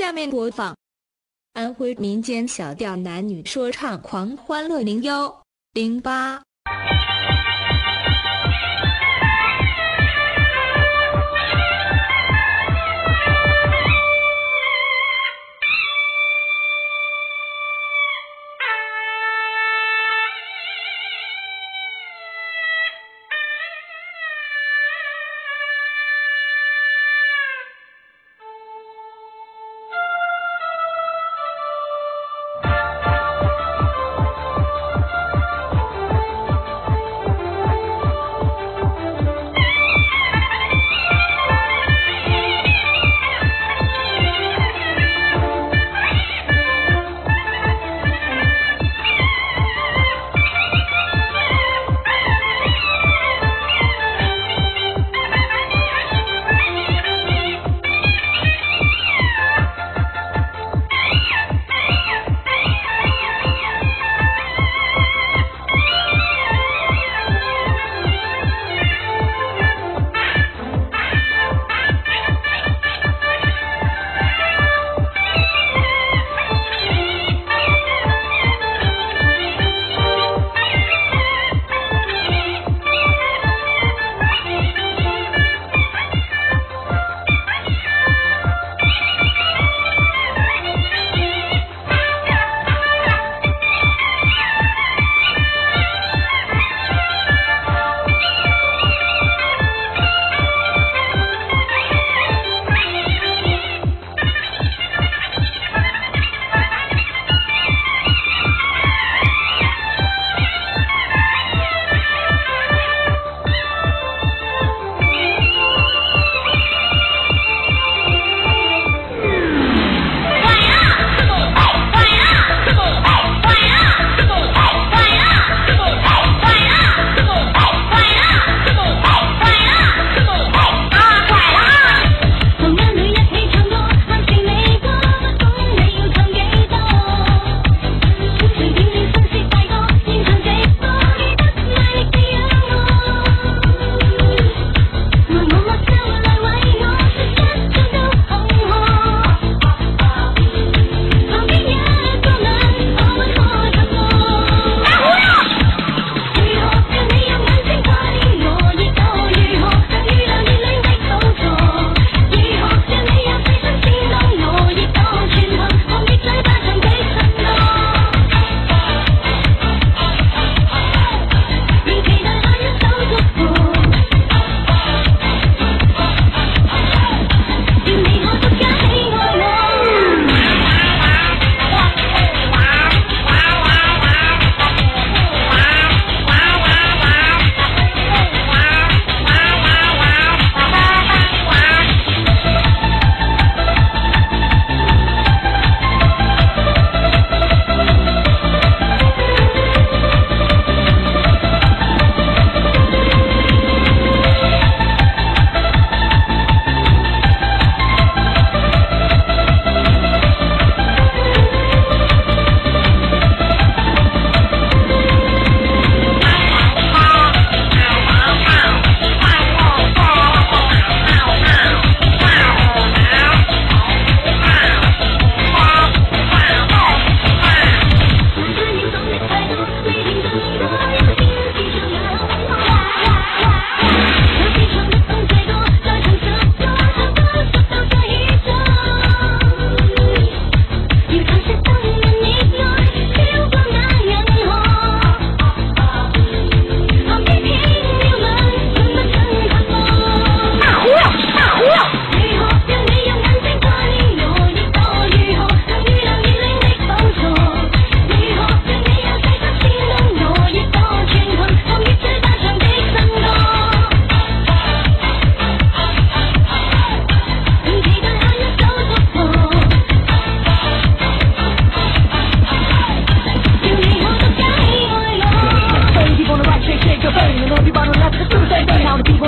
下面播放安徽民间小调男女说唱狂欢乐零幺零八。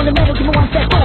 on the metal, give me one sec.